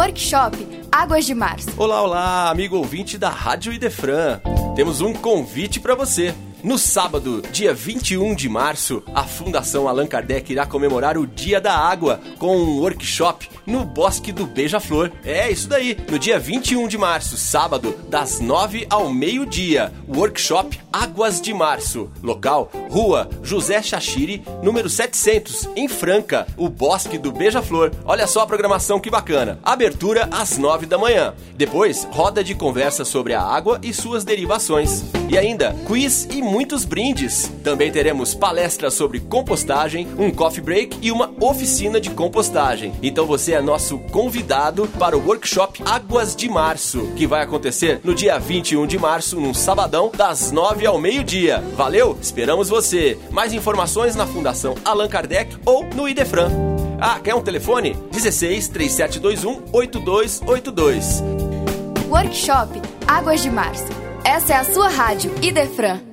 Workshop Águas de Março. Olá, olá, amigo ouvinte da Rádio Idefran. Temos um convite para você. No sábado, dia 21 de março, a Fundação Allan Kardec irá comemorar o Dia da Água com um workshop no Bosque do Beija-Flor. É isso daí, no dia 21 de março, sábado, das 9 ao meio-dia. Workshop Águas de Março. Local: Rua José Chachiri, número 700, em Franca, o Bosque do Beija-Flor. Olha só a programação que bacana. Abertura às 9 da manhã. Depois, roda de conversa sobre a água e suas derivações. E ainda, quiz e muitos brindes. Também teremos palestras sobre compostagem, um coffee break e uma oficina de compostagem. Então você é nosso convidado para o workshop Águas de Março, que vai acontecer no dia 21 de março, num sabadão, das 9 ao meio-dia. Valeu? Esperamos você. Mais informações na Fundação Allan Kardec ou no Idefran. Ah, quer um telefone? 16 3721 8282. Workshop Águas de Março. Essa é a sua rádio Idefran.